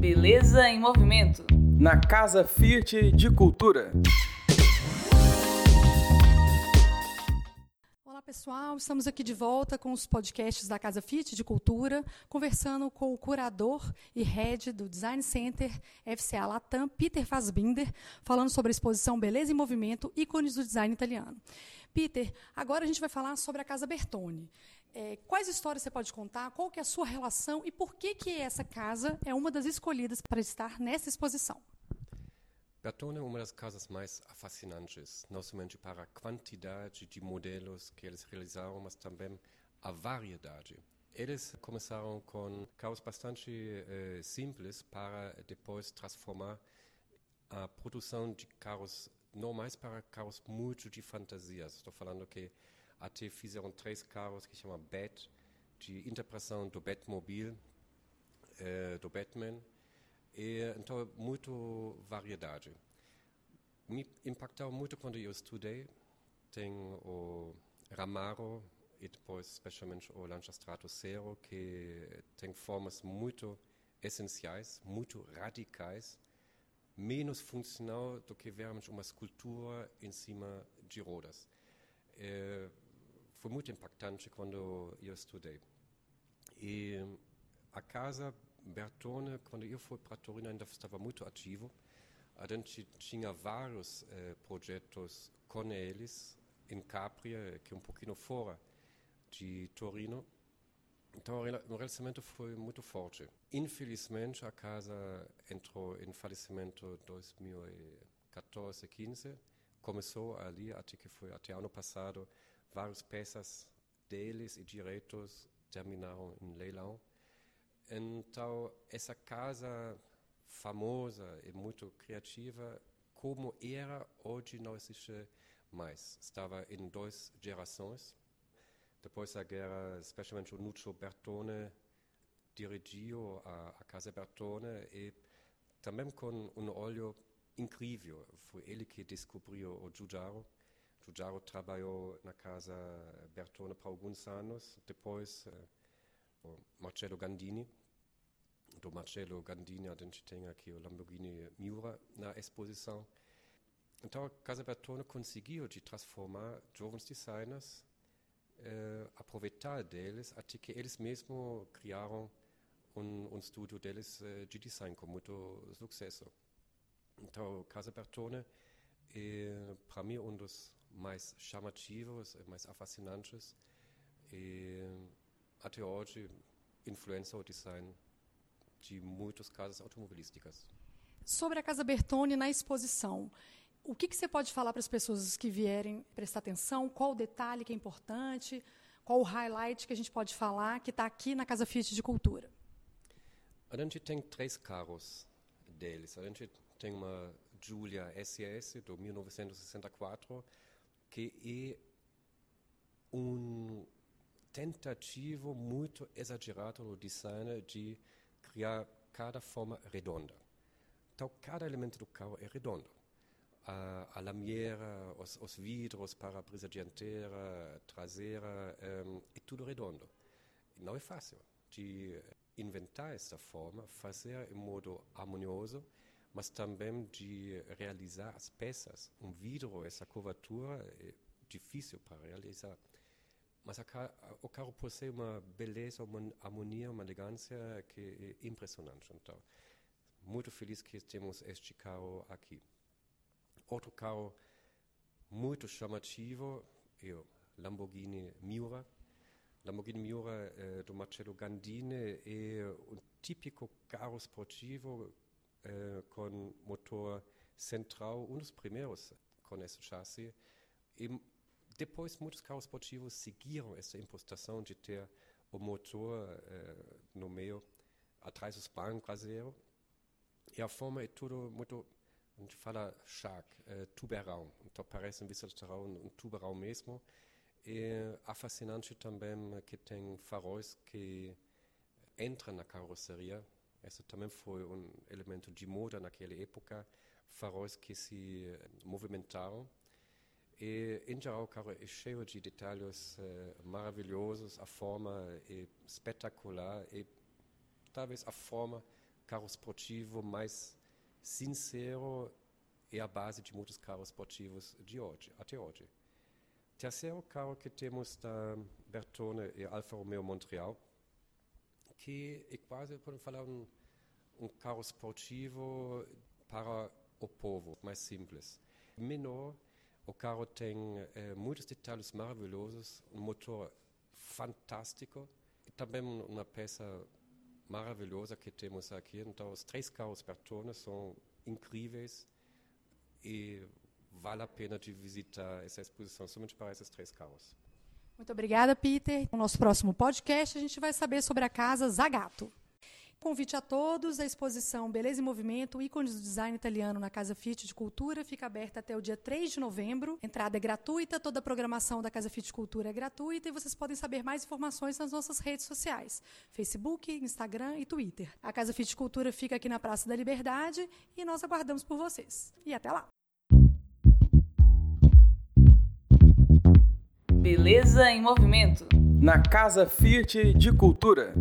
Beleza em Movimento. Na Casa Fiat de Cultura. Olá pessoal, estamos aqui de volta com os podcasts da Casa Fiat de Cultura, conversando com o curador e head do Design Center FCA Latam, Peter Fassbinder, falando sobre a exposição Beleza em Movimento, ícones do design italiano. Peter, agora a gente vai falar sobre a Casa Bertone. É, quais histórias você pode contar? Qual que é a sua relação e por que, que essa casa é uma das escolhidas para estar nessa exposição? Bertone é uma das casas mais fascinantes, não somente para a quantidade de modelos que eles realizaram, mas também a variedade. Eles começaram com carros bastante eh, simples para depois transformar a produção de carros normais para carros muito de fantasias. Estou falando que até fizeram três carros que chamam Bat, de interpretação do Batmobile, eh, do Batman. E, então, muito variedade. Me impactou muito quando eu estudei. Tem o Ramaro e depois, especialmente, o Lancia Strato Zero, que tem formas muito essenciais, muito radicais, menos funcional do que vermos uma escultura em cima de rodas. É, foi muito impactante quando eu estudei. E a casa Bertone, quando eu fui para Torino, ainda estava muito ativo. A gente tinha vários eh, projetos com eles em Capria, que é um pouquinho fora de Torino. Então, o relacionamento foi muito forte. Infelizmente, a casa entrou em falecimento em 2014, 15. Começou ali, até que foi até ano passado, várias peças deles e direitos terminaram em leilão. Então, essa casa famosa e muito criativa, como era, hoje não existe mais. Estava em duas gerações. Depois da guerra, especialmente o Nuccio Bertone dirigiu a, a Casa Bertone e também com um olho incrível. Foi ele que descobriu o Giugiaro. Giugiaro trabalhou na Casa Bertone por alguns anos. Depois, uh, o Marcello Gandini. Do Marcello Gandini, a gente tem aqui o Lamborghini Miura na exposição. Então, a Casa Bertone conseguiu de transformar jovens designers uh, aproveitar deles até que eles mesmos criaram um, um estúdio deles uh, de design com muito sucesso. Então, Casa Bertone é, para mim, um dos mais chamativos, mais fascinantes e até hoje influencia o design de muitas casas automobilísticas. Sobre a Casa Bertone na exposição, o que, que você pode falar para as pessoas que vierem prestar atenção? Qual o detalhe que é importante? Qual o highlight que a gente pode falar que está aqui na Casa Fiat de Cultura? A gente tem três carros deles. A gente tem uma Giulia SS do 1964 que é um tentativo muito exagerado no design de criar cada forma redonda. Então, cada elemento do carro é redondo a, a lamiera, os, os vidros para a brisa dianteira, traseira, um, é tudo redondo. Não é fácil de inventar essa forma, fazer em modo harmonioso, mas também de realizar as peças. Um vidro, essa curvatura, é difícil para realizar. Mas a, o carro possui uma beleza, uma harmonia, uma elegância que é impressionante. Então, muito feliz que temos este carro aqui. Outro carro muito chamativo é o Lamborghini Miura. Lamborghini Miura eh, do Marcello Gandini é um típico carro esportivo eh, com motor central, um dos primeiros com esse chassi. E depois, muitos carros esportivos seguiram essa impostação de ter o motor eh, no meio, atrás do banco traseiro. E a forma é tudo muito a gente fala shark, uh, tubarão. Então parece um visceral um tubarão mesmo. E é fascinante também que tem faróis que entram na carroceria. Esse também foi um elemento de moda naquela época. Faróis que se movimentaram. E, em geral, o carro é cheio de detalhes uh, maravilhosos. A forma é espetacular. E talvez a forma carro esportivo mais sincero é a base de muitos carros esportivos de hoje, até hoje. Terceiro carro que temos da Bertone é Alfa Romeo Montreal, que é quase, podemos falar, um, um carro esportivo para o povo, mais simples. Menor, o carro tem eh, muitos detalhes maravilhosos, um motor fantástico e também uma peça maravilhosa que temos aqui. Então, os três carros Bertone são incríveis e vale a pena de visitar essa exposição somente para esses três carros. Muito obrigada, Peter. No nosso próximo podcast, a gente vai saber sobre a casa Zagato. Convite a todos, a exposição Beleza em Movimento, ícones do design italiano na Casa Fit de Cultura, fica aberta até o dia 3 de novembro. Entrada é gratuita, toda a programação da Casa Fit de Cultura é gratuita e vocês podem saber mais informações nas nossas redes sociais: Facebook, Instagram e Twitter. A Casa Fit de Cultura fica aqui na Praça da Liberdade e nós aguardamos por vocês. E até lá! Beleza em Movimento. Na Casa Fiat de Cultura.